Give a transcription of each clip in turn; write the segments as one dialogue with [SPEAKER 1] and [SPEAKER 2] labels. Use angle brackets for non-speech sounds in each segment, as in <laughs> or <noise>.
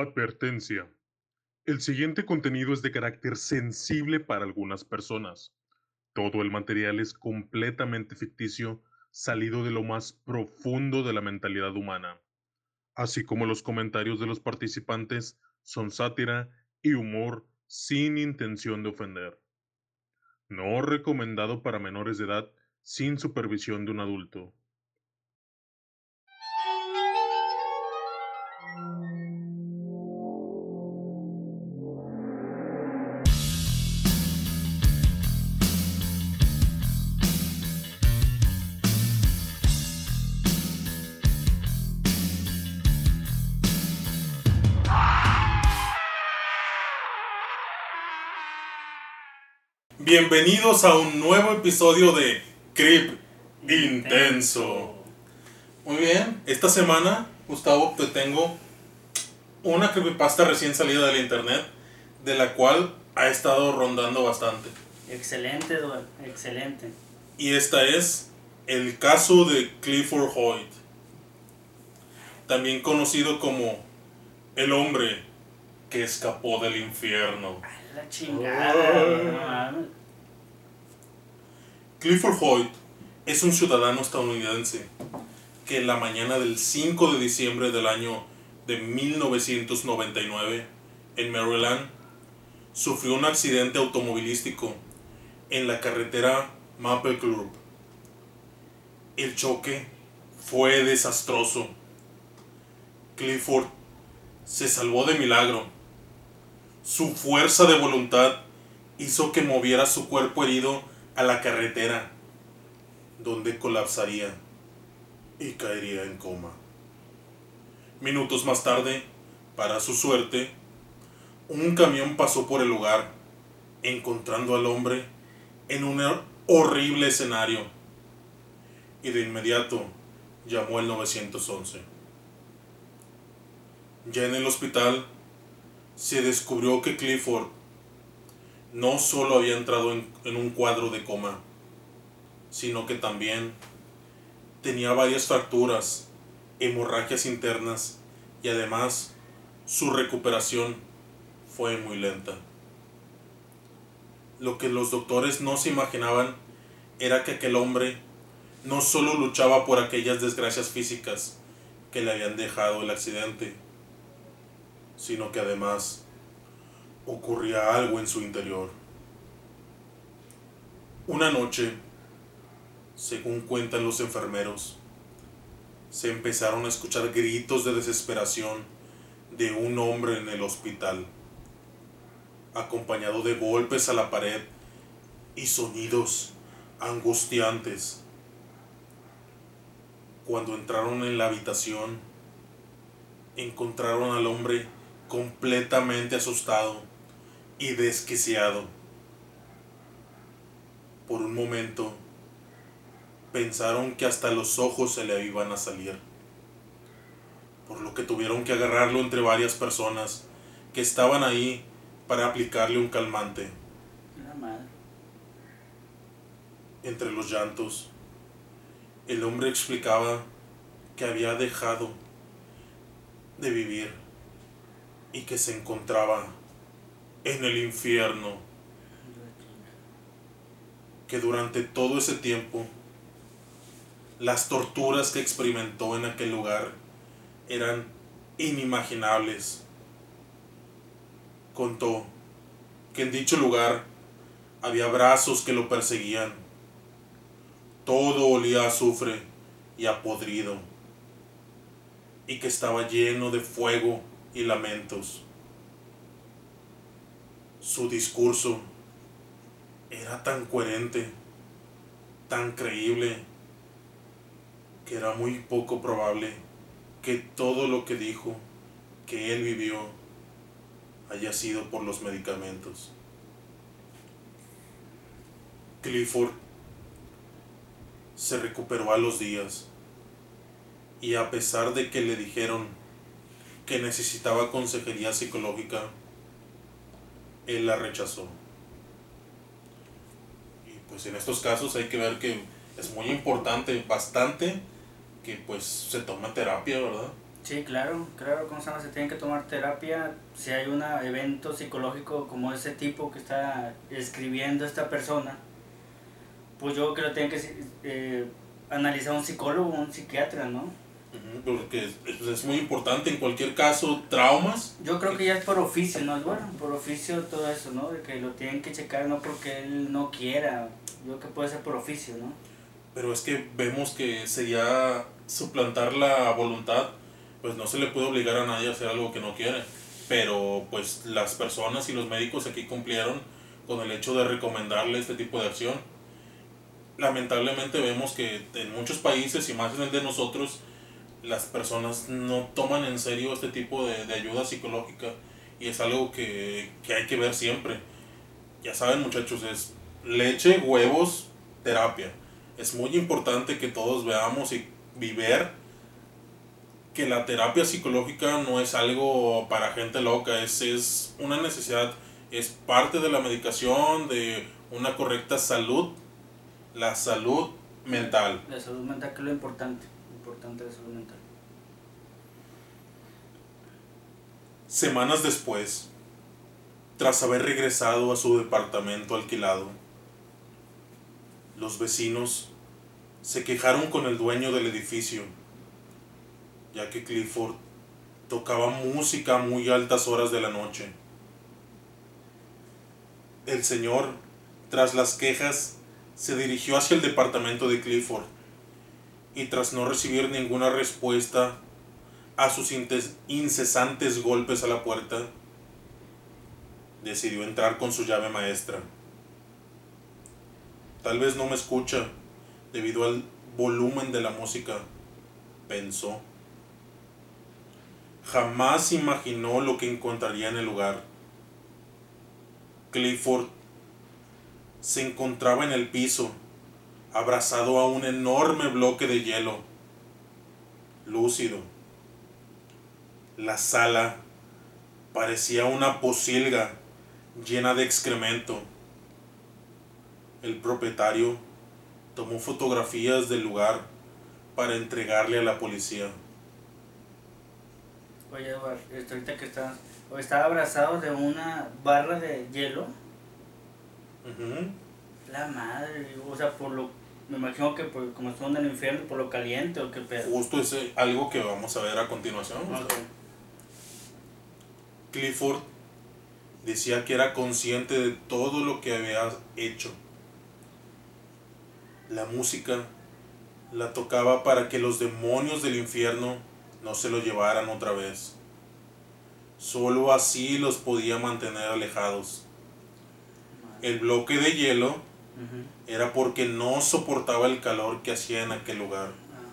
[SPEAKER 1] Advertencia. El siguiente contenido es de carácter sensible para algunas personas. Todo el material es completamente ficticio, salido de lo más profundo de la mentalidad humana, así como los comentarios de los participantes son sátira y humor sin intención de ofender. No recomendado para menores de edad sin supervisión de un adulto.
[SPEAKER 2] Bienvenidos a un nuevo episodio de Crip Intenso. Muy bien, esta semana, Gustavo, te tengo una creepypasta recién salida del internet, de la cual ha estado rondando bastante.
[SPEAKER 3] Excelente, Eduardo, excelente.
[SPEAKER 2] Y esta es el caso de Clifford Hoyt, también conocido como el hombre que escapó del infierno.
[SPEAKER 3] A la chingada. no.
[SPEAKER 2] Clifford Hoyt es un ciudadano estadounidense que la mañana del 5 de diciembre del año de 1999 en Maryland sufrió un accidente automovilístico en la carretera Maple Club. El choque fue desastroso. Clifford se salvó de milagro. Su fuerza de voluntad hizo que moviera su cuerpo herido a la carretera, donde colapsaría y caería en coma. Minutos más tarde, para su suerte, un camión pasó por el lugar, encontrando al hombre en un horrible escenario, y de inmediato llamó al 911. Ya en el hospital, se descubrió que Clifford no solo había entrado en, un cuadro de coma, sino que también tenía varias fracturas, hemorragias internas y además su recuperación fue muy lenta. Lo que los doctores no se imaginaban era que aquel hombre no solo luchaba por aquellas desgracias físicas que le habían dejado el accidente, sino que además ocurría algo en su interior. Una noche, según cuentan los enfermeros, se empezaron a escuchar gritos de desesperación de un hombre en el hospital, acompañado de golpes a la pared y sonidos angustiantes. Cuando entraron en la habitación, encontraron al hombre completamente asustado y desquiciado. Por un momento, pensaron que hasta los ojos se le iban a salir, por lo que tuvieron que agarrarlo entre varias personas que estaban ahí para aplicarle un calmante. Entre los llantos, el hombre explicaba que había dejado de vivir y que se encontraba en el infierno, que durante todo ese tiempo las torturas que experimentó en aquel lugar eran inimaginables. Contó que en dicho lugar había brazos que lo perseguían. Todo olía a azufre y a podrido, y que estaba lleno de fuego y lamentos. Su discurso era tan coherente, tan creíble, que era muy poco probable que todo lo que dijo, que él vivió, haya sido por los medicamentos. Clifford se recuperó a los días y a pesar de que le dijeron que necesitaba consejería psicológica, él la rechazó. Y pues en estos casos hay que ver que es muy importante, bastante, que pues se toma terapia, ¿verdad?
[SPEAKER 3] Sí, claro, claro, ¿cómo se llama? Se tiene que tomar terapia si hay un evento psicológico como ese tipo que está escribiendo esta persona. Pues yo creo que tiene que eh, analizar un psicólogo, un psiquiatra, ¿no?
[SPEAKER 2] Porque es, es muy importante en cualquier caso, traumas.
[SPEAKER 3] Yo creo que ya es por oficio, ¿no? Es bueno, por oficio todo eso, ¿no? De que lo tienen que checar no porque él no quiera. Yo creo que puede ser por oficio, ¿no?
[SPEAKER 2] Pero es que vemos que sería suplantar la voluntad, pues no se le puede obligar a nadie a hacer algo que no quiere. Pero pues las personas y los médicos aquí cumplieron con el hecho de recomendarle este tipo de acción. Lamentablemente vemos que en muchos países y más en el de nosotros, las personas no toman en serio este tipo de, de ayuda psicológica y es algo que, que hay que ver siempre. Ya saben muchachos, es leche, huevos, terapia es muy importante que todos veamos y, y ver que la terapia psicológica no es algo para gente loca, es, es una necesidad, es parte de la medicación, de una correcta salud, la salud mental.
[SPEAKER 3] La salud mental, que es lo importante. Importante mental.
[SPEAKER 2] Semanas después, tras haber regresado a su departamento alquilado, los vecinos se quejaron con el dueño del edificio, ya que Clifford tocaba música a muy altas horas de la noche. El señor, tras las quejas, se dirigió hacia el departamento de Clifford y tras no recibir ninguna respuesta a sus incesantes golpes a la puerta, decidió entrar con su llave maestra. Tal vez no me escucha debido al volumen de la música, pensó. Jamás imaginó lo que encontraría en el lugar. Clifford se encontraba en el piso, abrazado a un enorme bloque de hielo, lúcido. La sala parecía una pocilga llena de excremento. El propietario tomó fotografías del lugar para entregarle a la policía.
[SPEAKER 3] Oye, Eduardo, esto ahorita que está, o estaba abrazado de una barra de hielo. La madre, o sea, por lo. Me imagino que por, como son en el infierno, por lo caliente o qué pedo.
[SPEAKER 2] Justo es eh, algo que vamos a ver a continuación. o sea,
[SPEAKER 3] Ok.
[SPEAKER 2] Clifford decía que era consciente de todo lo que había hecho. La música la tocaba para que los demonios del infierno no se lo llevaran otra vez. Solo así los podía mantener alejados. El bloque de hielo Era porque no soportaba el calor que hacía en aquel lugar.
[SPEAKER 3] Ah,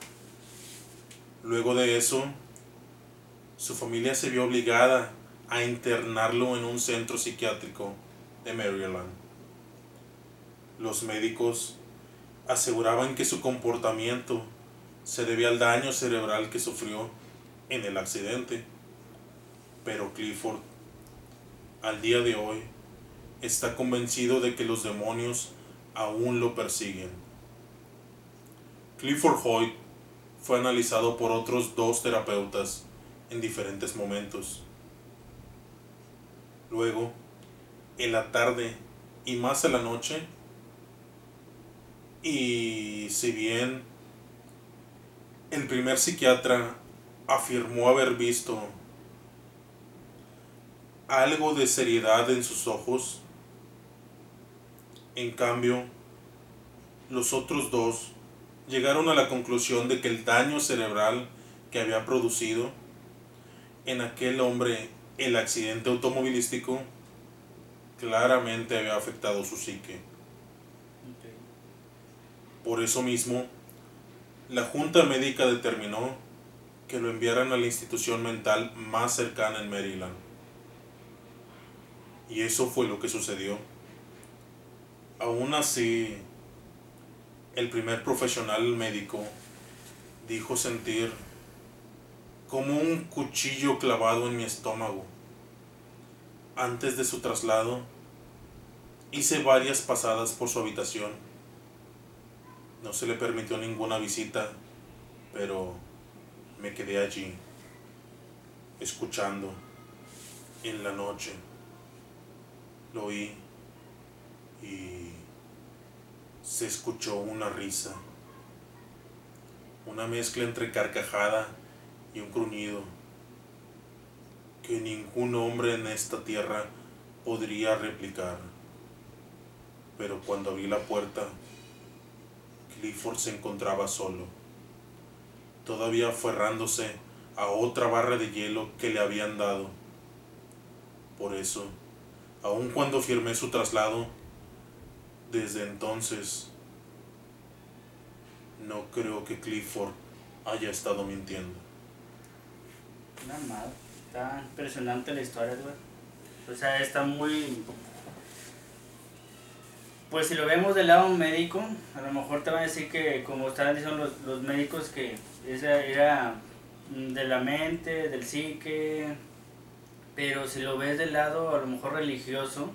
[SPEAKER 2] Luego de eso, su familia se vio obligada a internarlo en un centro psiquiátrico de Maryland. Los médicos aseguraban que su comportamiento se debía al daño cerebral que sufrió en el accidente. Pero Clifford, al día de hoy, está convencido de que los demonios aún lo persiguen. Clifford Hoyt fue analizado por otros dos terapeutas en diferentes momentos. Luego, en la tarde y más en la noche, y si bien el primer psiquiatra afirmó haber visto algo de seriedad en sus ojos, en cambio, los otros dos llegaron a la conclusión de que el daño cerebral que había producido en aquel hombre el accidente automovilístico claramente había afectado su psique. Por eso mismo, la junta médica determinó que lo enviaran a la institución mental más cercana en Maryland. Y eso fue lo que sucedió. Aún así, el primer profesional médico dijo sentir como un cuchillo clavado en mi estómago. Antes de su traslado, hice varias pasadas por su habitación. No se le permitió ninguna visita, pero me quedé allí. escuchando en la noche. Lo oí y se escuchó una risa, una mezcla entre carcajada y un gruñido que ningún hombre en esta tierra podría replicar. Pero cuando abrí la puerta, Clifford se encontraba solo, todavía aferrándose a otra barra de hielo que le habían dado. Por eso, aun cuando firmé su traslado, desde entonces no creo que Clifford haya estado mintiendo.
[SPEAKER 3] Nada mal. Está impresionante la historia, güey. O sea, está muy... Pues si lo vemos del lado médico, a lo mejor te van a decir que, como estaban diciendo los, médicos, que esa era mm, de la mente, del psique, pero si lo ves del lado a lo mejor religioso,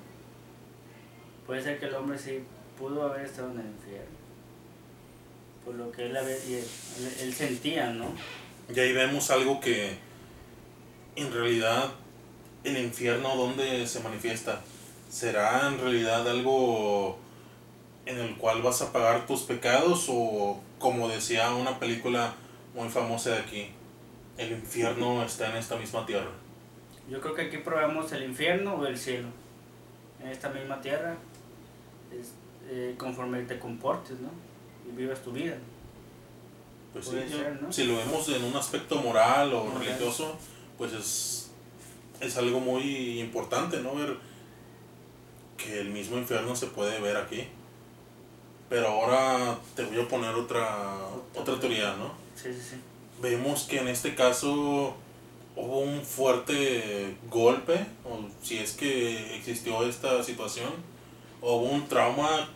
[SPEAKER 3] puede ser que el hombre sí pudo haber estado en el infierno. Por lo que él, él, él sentía, ¿no?
[SPEAKER 2] Y ahí vemos algo que en realidad el infierno donde se manifiesta será en realidad algo en el cual vas a pagar tus pecados o como decía una película muy famosa de aquí el infierno está en esta misma tierra
[SPEAKER 3] Yo creo que aquí probamos el infierno o el cielo. En esta misma tierra, es, eh, conforme te comportes, ¿no? Y vivas tu vida.
[SPEAKER 2] pues sí,
[SPEAKER 3] ser, ¿no?
[SPEAKER 2] si lo vemos en un aspecto moral o
[SPEAKER 3] Moral.
[SPEAKER 2] religioso pues es, es algo muy importante no ver que el mismo infierno se puede ver aquí pero ahora te voy a poner otra otra teoría no
[SPEAKER 3] Sí, sí, sí.
[SPEAKER 2] vemos que en este caso hubo un fuerte golpe, o si es que existió esta situación, o hubo un trauma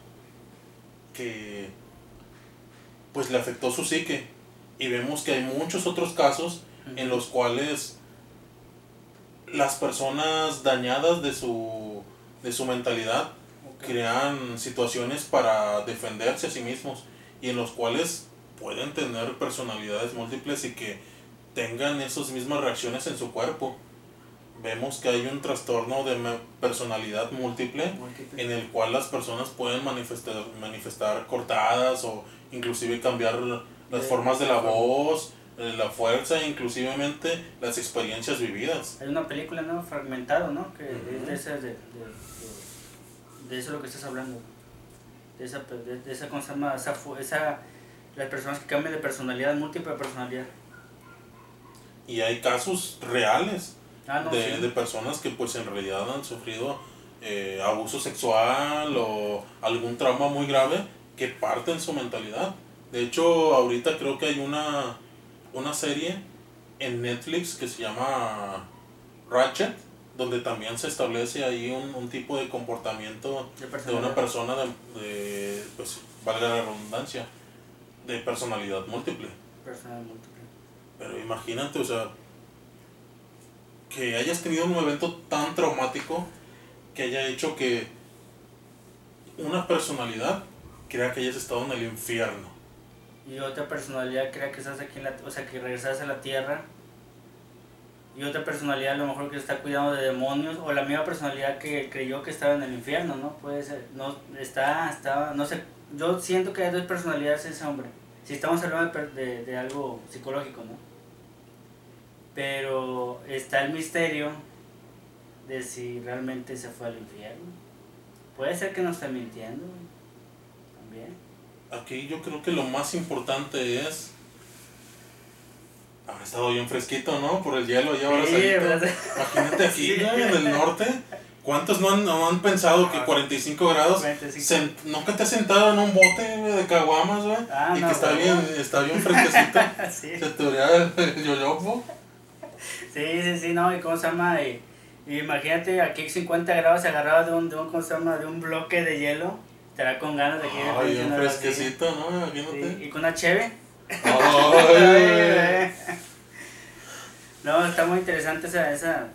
[SPEAKER 2] que pues le afectó su psique. Y vemos que hay muchos otros casos en los cuales las personas dañadas de su, de su mentalidad crean situaciones para defenderse a sí mismos y en los cuales pueden tener personalidades múltiples y que tengan esas mismas reacciones en su cuerpo. Vemos que hay un trastorno de personalidad múltiple
[SPEAKER 3] Múltiple.
[SPEAKER 2] en el cual las personas pueden manifestar, manifestar cortadas o inclusive cambiar las
[SPEAKER 3] De-
[SPEAKER 2] formas de la voz, eh, la fuerza e inclusivemente las experiencias vividas.
[SPEAKER 3] Hay una película, ¿no? Fragmentado, ¿no? Que es de esa, de, de, eso lo que estás hablando. De esa, de, esa, ¿cómo se llama? Esa, esa, las personas que cambian de personalidad, múltiple personalidad.
[SPEAKER 2] Y hay casos reales
[SPEAKER 3] Ah, no,
[SPEAKER 2] de,
[SPEAKER 3] sí.
[SPEAKER 2] de personas que pues en realidad han sufrido eh, abuso sexual o algún trauma muy grave que parten su mentalidad. De hecho, ahorita creo que hay una, una serie en Netflix que se llama Ratchet, donde también se establece ahí un, un tipo de comportamiento
[SPEAKER 3] De
[SPEAKER 2] de una persona de, de, pues, valga la redundancia, de personalidad múltiple.
[SPEAKER 3] Personalidad múltiple.
[SPEAKER 2] Pero imagínate, o sea, que hayas tenido un evento tan traumático que haya hecho que una personalidad crea que hayas estado en el infierno.
[SPEAKER 3] Y otra personalidad crea que estás aquí en la... O sea, que regresas a la tierra. Y otra personalidad a lo mejor que está cuidando de demonios. O la misma personalidad que creyó que estaba en el infierno, ¿no? Puede ser. No, está, está, no sé. Yo siento que hay dos personalidades en ese hombre. Si estamos hablando de, de, de algo psicológico, ¿no? Pero está el misterio de si realmente se fue al infierno. Puede ser que no esté mintiendo. También.
[SPEAKER 2] Aquí yo creo que lo más importante es... Ha estado bien fresquito, ¿no? Por el hielo y ahora
[SPEAKER 3] Sí, ¿verdad?
[SPEAKER 2] Imagínate aquí, <laughs>
[SPEAKER 3] Sí.
[SPEAKER 2] en el norte. ¿Cuántos no han, no han pensado que
[SPEAKER 3] Ah.
[SPEAKER 2] 45 grados
[SPEAKER 3] 45.
[SPEAKER 2] Sen- nunca te has sentado en un bote de caguamas, güey.
[SPEAKER 3] Ah,
[SPEAKER 2] y
[SPEAKER 3] no,
[SPEAKER 2] que está bien, está bien fresquecito. <laughs>
[SPEAKER 3] sí.
[SPEAKER 2] Se te vería el, el yoyopo.
[SPEAKER 3] Sí, sí, sí, no, y cómo se llama, y, y imagínate aquí 50 grados se agarraba de un, de un, ¿cómo se llama? De un bloque de hielo, estará con ganas de aquí de
[SPEAKER 2] Ay.
[SPEAKER 3] Así.
[SPEAKER 2] fresquecito, ¿no?
[SPEAKER 3] Sí, y con una cheve.
[SPEAKER 2] Ay, <laughs>
[SPEAKER 3] no, está muy interesante esa, esa,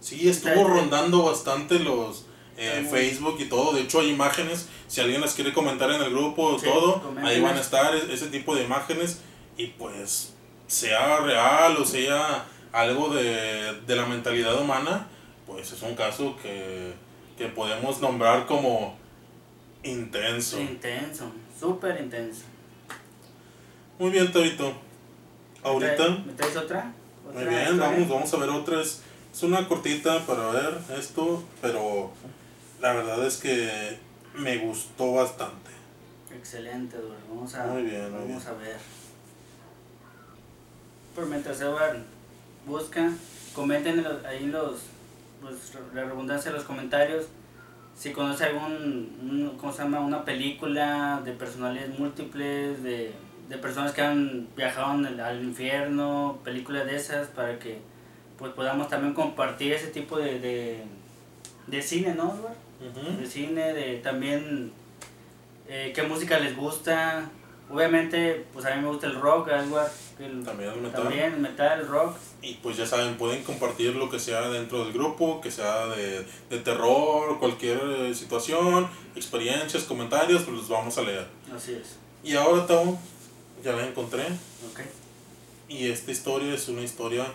[SPEAKER 2] Sí, estuvo rondando bastante los eh, Facebook y todo. De hecho, hay imágenes. Si alguien las quiere comentar en el grupo
[SPEAKER 3] Sí,
[SPEAKER 2] todo,
[SPEAKER 3] coméntenos.
[SPEAKER 2] ahí van a estar ese tipo de imágenes. Y pues, sea real o sea algo de, de la mentalidad humana, pues es un caso que, que podemos nombrar como intenso.
[SPEAKER 3] Intenso, súper intenso.
[SPEAKER 2] Muy bien, Torito. Ahorita,
[SPEAKER 3] ¿Me traes otra?
[SPEAKER 2] muy
[SPEAKER 3] ¿Otra
[SPEAKER 2] bien,
[SPEAKER 3] historia?
[SPEAKER 2] vamos, vamos a ver otra. Es, es una cortita para ver esto, pero la verdad es que me gustó bastante.
[SPEAKER 3] Excelente, Eduardo. Vamos a,
[SPEAKER 2] Muy bien, muy
[SPEAKER 3] vamos
[SPEAKER 2] bien.
[SPEAKER 3] a ver. Por mientras Eduardo busca, comenten ahí en los, pues, la redundancia de los comentarios si conoce algún, un- ¿cómo se llama? Una película de personalidades múltiples, de, de personas que han viajado el- al infierno, películas de esas, para que pues podamos también compartir ese tipo de, de, de cine, ¿no?
[SPEAKER 2] Ujú.
[SPEAKER 3] de cine, de también eh, qué música les gusta. Obviamente, pues a mí me gusta el rock, algo, el,
[SPEAKER 2] También el metal.
[SPEAKER 3] también el metal, el rock.
[SPEAKER 2] Y pues ya saben, pueden compartir lo que sea dentro del grupo, que sea de, de terror, cualquier eh, situación, experiencias, comentarios, pues los vamos a leer.
[SPEAKER 3] Así es.
[SPEAKER 2] Y ahora, Tao, ya la encontré.
[SPEAKER 3] Ok.
[SPEAKER 2] Y esta historia es una historia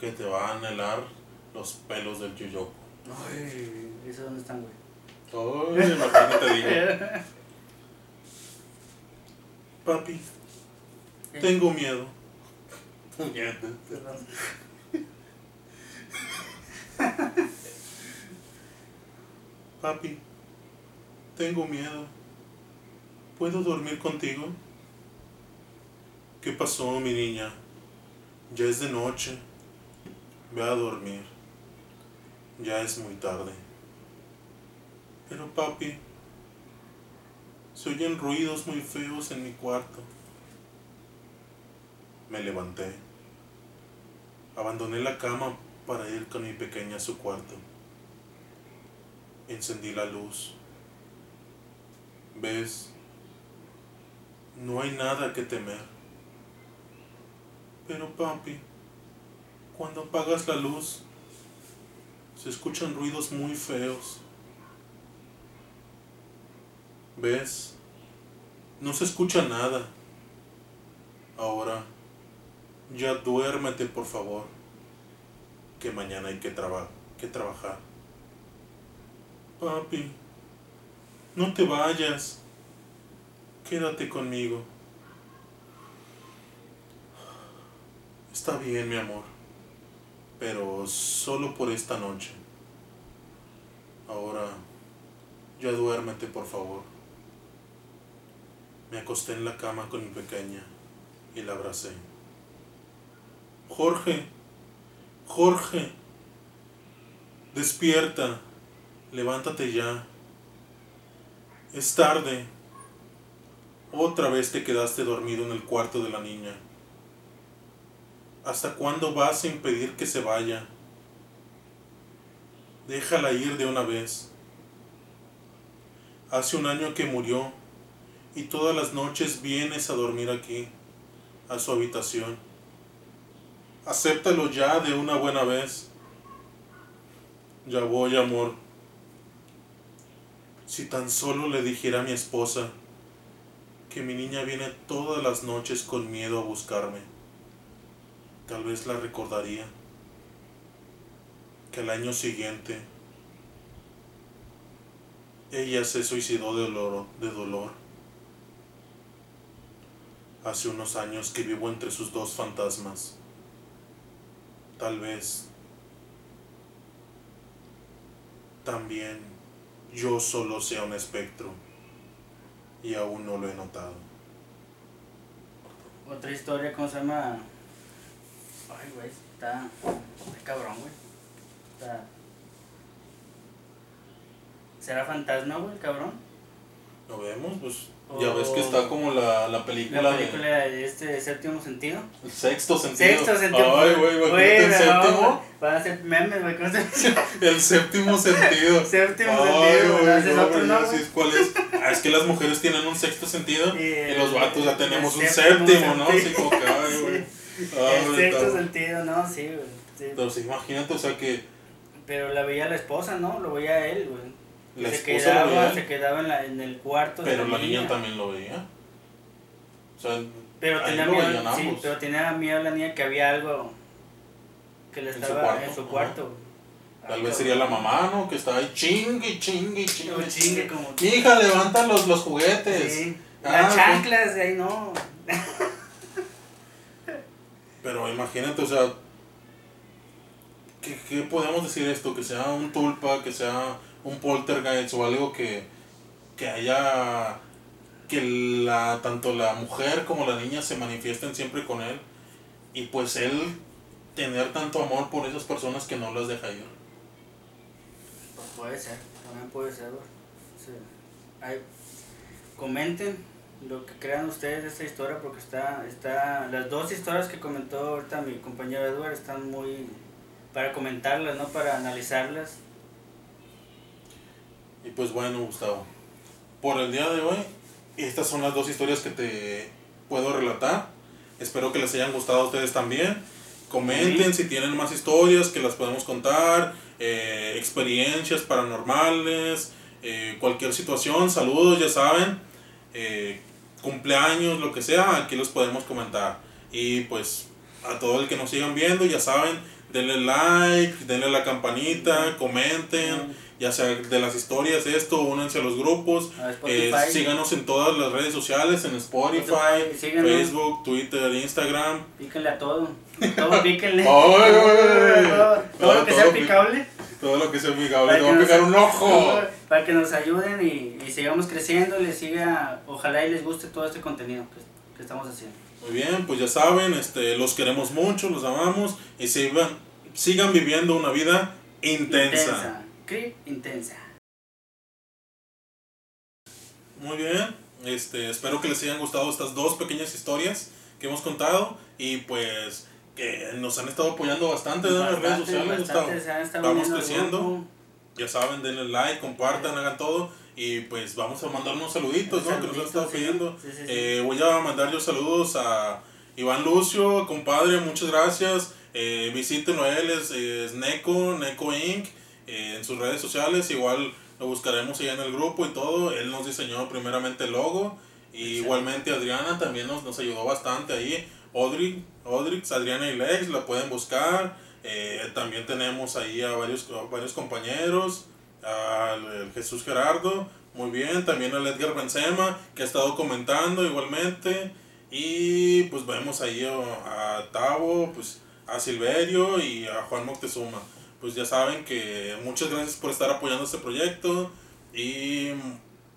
[SPEAKER 2] que te va a anhelar los pelos del yuyoco.
[SPEAKER 3] Ay, ¿eso dónde están, güey?
[SPEAKER 2] Ay, mejor no te digo. <laughs> Papi, tengo miedo. Papi, tengo miedo. ¿Puedo dormir contigo? ¿Qué pasó, mi niña? Ya es de noche. Ve a dormir. Ya es muy tarde. Pero papi, se oyen ruidos muy feos en mi cuarto. Me levanté. Abandoné la cama para ir con mi pequeña a su cuarto. Encendí la luz. ¿Ves? No hay nada que temer. Pero papi, cuando apagas la luz, se escuchan ruidos muy feos. ¿Ves? No se escucha nada. Ahora, ya duérmete por favor, que mañana hay que, traba- que trabajar. Papi, no te vayas. Quédate conmigo. Está bien, mi amor. Pero solo por esta noche. Ahora, ya duérmete, por favor. Me acosté en la cama con mi pequeña y la abracé. Jorge, Jorge, despierta, levántate ya. Es tarde. Otra vez te quedaste dormido en el cuarto de la niña. ¿Hasta cuándo vas a impedir que se vaya? Déjala ir de una vez. Hace un año que murió y todas las noches vienes a dormir aquí, a su habitación. Acéptalo ya de una buena vez. Ya voy, amor. Si tan solo le dijera a mi esposa que mi niña viene todas las noches con miedo a buscarme, tal vez la recordaría. Que al año siguiente ella se suicidó de dolor, de dolor. Hace unos años que vivo entre sus dos fantasmas. Tal vez también yo solo sea un espectro y aún no lo he notado.
[SPEAKER 3] Otra historia, ¿cómo se llama? Ay, güey, está, está cabrón, güey. Está... ¿Será fantasma, güey, cabrón?
[SPEAKER 2] ¿Lo vemos? Pues ya ves que está como la, la película,
[SPEAKER 3] La película de este séptimo sentido.
[SPEAKER 2] El sexto sentido.
[SPEAKER 3] Sexto sentido.
[SPEAKER 2] Ay, güey, imagínate el séptimo.
[SPEAKER 3] Van a ser memes, güey, ¿cómo se <laughs>
[SPEAKER 2] El séptimo sentido. <laughs>
[SPEAKER 3] Séptimo
[SPEAKER 2] Ay,
[SPEAKER 3] sentido,
[SPEAKER 2] sí, ¿Cuál es? Ah, es que las mujeres tienen un sexto sentido <laughs>
[SPEAKER 3] Y
[SPEAKER 2] los vatos ya tenemos un
[SPEAKER 3] séptimo
[SPEAKER 2] séptimo, ¿no?
[SPEAKER 3] sentido.
[SPEAKER 2] Así como que, ay, güey. Ay,
[SPEAKER 3] El sexto sentido, no, sí, güey. sí.
[SPEAKER 2] Pero sí, imagínate, o sea que
[SPEAKER 3] Pero la veía la esposa, ¿no? Lo veía él, güey.
[SPEAKER 2] La
[SPEAKER 3] se quedaba,
[SPEAKER 2] veía,
[SPEAKER 3] se quedaba en, la, en el cuarto
[SPEAKER 2] pero
[SPEAKER 3] de
[SPEAKER 2] la niña también lo veía. O sea,
[SPEAKER 3] Pero tenía miedo, sí, pero tenía miedo la niña que había algo que le
[SPEAKER 2] En su
[SPEAKER 3] estaba
[SPEAKER 2] cuarto,
[SPEAKER 3] en su cuarto.
[SPEAKER 2] Tal vez sería la mamá, ¿no? Que está ahí chingue, chingue, chingue.
[SPEAKER 3] Chingue, como-
[SPEAKER 2] Hija, levanta los, los juguetes.
[SPEAKER 3] Sí.
[SPEAKER 2] Ah,
[SPEAKER 3] Las
[SPEAKER 2] pues-
[SPEAKER 3] chanclas de ahí no.
[SPEAKER 2] Pero imagínate, o sea, ¿qué, qué podemos decir esto? Que sea un tulpa, que sea un poltergeist o algo que, que haya, que la, tanto la mujer como la niña se manifiesten siempre con él y pues él tener tanto amor por esas personas que no las deja ir.
[SPEAKER 3] Pues puede ser, también puede ser. comenten lo que crean ustedes de esta historia porque está, está, las dos historias que comentó ahorita mi compañero Edward están muy para comentarlas, no para analizarlas.
[SPEAKER 2] Pues bueno, Gustavo, por el día de hoy, estas son las dos historias que te puedo relatar. Espero que les hayan gustado a ustedes también. Comenten si tienen más historias que las podemos contar, eh, experiencias paranormales, eh, cualquier situación, saludos, ya saben, eh, cumpleaños, lo que sea, aquí los podemos comentar. Y pues a todo el que nos sigan viendo, ya saben, denle like, denle la campanita, comenten ya sea de las historias, esto, únanse a los grupos,
[SPEAKER 3] A
[SPEAKER 2] eh, síganos en todas las redes sociales, en Spotify,
[SPEAKER 3] síganos.
[SPEAKER 2] Facebook, Twitter, Instagram.
[SPEAKER 3] Píquenle a todo. Todo píquenle. <laughs> Todo, todo lo que sea
[SPEAKER 2] pi-
[SPEAKER 3] picable.
[SPEAKER 2] Todo lo que sea
[SPEAKER 3] Para
[SPEAKER 2] te va a pegar un ojo. <laughs>
[SPEAKER 3] Para que nos ayuden y, y sigamos creciendo, les siga, ojalá y les guste todo este contenido que, que estamos haciendo.
[SPEAKER 2] Muy bien, pues ya saben, este, los queremos mucho, los amamos y sigan, sigan viviendo una vida intensa.
[SPEAKER 3] Creep intensa.
[SPEAKER 2] Muy bien, este, espero que les hayan gustado estas dos pequeñas historias que hemos contado y pues que nos han estado apoyando bastante en las redes sociales.
[SPEAKER 3] bastante,
[SPEAKER 2] Gustavo. Vamos creciendo. Ya saben, denle like, compartan, hagan todo y pues vamos a mandar unos saluditos, ¿no? Que nos han estado
[SPEAKER 3] sí.
[SPEAKER 2] pidiendo.
[SPEAKER 3] Sí.
[SPEAKER 2] Eh, voy a mandar yo saludos a Iván Lucio, compadre, muchas gracias. Eh, visítenlo a él, es, es Neko, Neko Inc. eh, en sus redes sociales, igual lo buscaremos ahí en el grupo y todo. Él nos diseñó primeramente el logo. Y igualmente Adriana también nos, nos ayudó bastante ahí. Audrey, Audrix, Adriana y Lex, la pueden buscar. Eh, también tenemos ahí a varios, a varios compañeros. Al Jesús Gerardo, muy bien. También al Edgar Benzema, que ha estado comentando igualmente. Y pues vemos ahí a, a Tavo, pues a Silverio y a Juan Moctezuma. Pues ya saben que muchas gracias por estar apoyando este proyecto. Y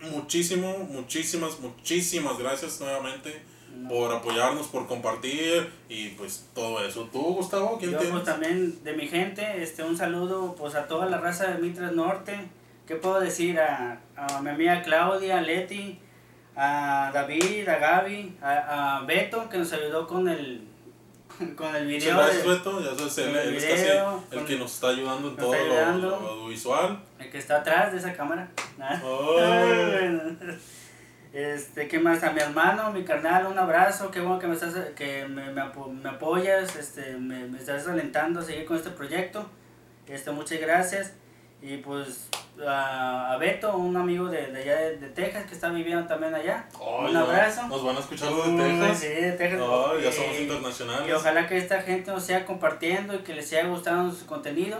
[SPEAKER 2] muchísimo, muchísimas, muchísimas gracias nuevamente por apoyarnos, por compartir y pues todo eso. ¿Tú, Gustavo? ¿Quién
[SPEAKER 3] Yo
[SPEAKER 2] tienes?
[SPEAKER 3] pues también de mi gente, este un saludo pues a toda la raza de Mitras Norte. ¿Qué puedo decir? A, a mi amiga Claudia, a Leti, a David, a Gaby, a, a Beto que nos ayudó con el con el video
[SPEAKER 2] Beto. Ya sabes, él, él es casi
[SPEAKER 3] video,
[SPEAKER 2] el que nos está ayudando en todo lo,
[SPEAKER 3] ayudando.
[SPEAKER 2] lo audiovisual.
[SPEAKER 3] el que está atrás de esa cámara. <laughs> Este, ¿qué más? A mi hermano, mi carnal, un abrazo, qué bueno que me estás, que me, me apoyas, este, me, me estás alentando a seguir con este proyecto, este, muchas gracias, y pues a, Beto, un amigo de, de allá de, de Texas que está viviendo también allá,
[SPEAKER 2] Ay,
[SPEAKER 3] un
[SPEAKER 2] ya,
[SPEAKER 3] abrazo.
[SPEAKER 2] Nos van a escuchar los de Texas.
[SPEAKER 3] Sí, de Texas.
[SPEAKER 2] Ay, ya somos internacionales.
[SPEAKER 3] y ojalá que esta gente nos siga compartiendo y que les siga gustando su contenido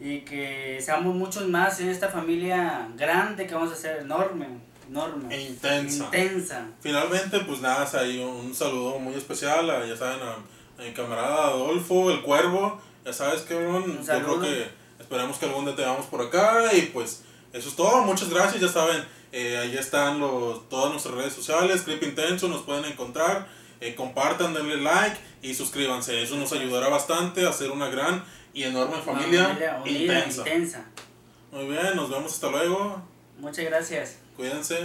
[SPEAKER 3] y que seamos muchos más en esta familia grande que vamos a hacer, enorme, enorme,
[SPEAKER 2] E intensa.
[SPEAKER 3] intensa.
[SPEAKER 2] Finalmente, pues nada, ahí un, saludo muy especial a, ya saben, a, a mi camarada Adolfo, el cuervo. Ya sabes, cabrón.
[SPEAKER 3] Un
[SPEAKER 2] Yo creo que esperemos que algún día te veamos por acá. Y pues, eso es todo. Muchas gracias, ya saben. Eh, ahí están los, todas nuestras redes sociales. Clip Intenso, nos pueden encontrar. Eh, compartan, denle like y suscríbanse. Eso nos ayudará bastante a hacer una gran y enorme
[SPEAKER 3] Una
[SPEAKER 2] familia,
[SPEAKER 3] unida,
[SPEAKER 2] intensa.
[SPEAKER 3] intensa.
[SPEAKER 2] Muy bien, nos vemos hasta luego.
[SPEAKER 3] Muchas gracias.
[SPEAKER 2] Cuídense.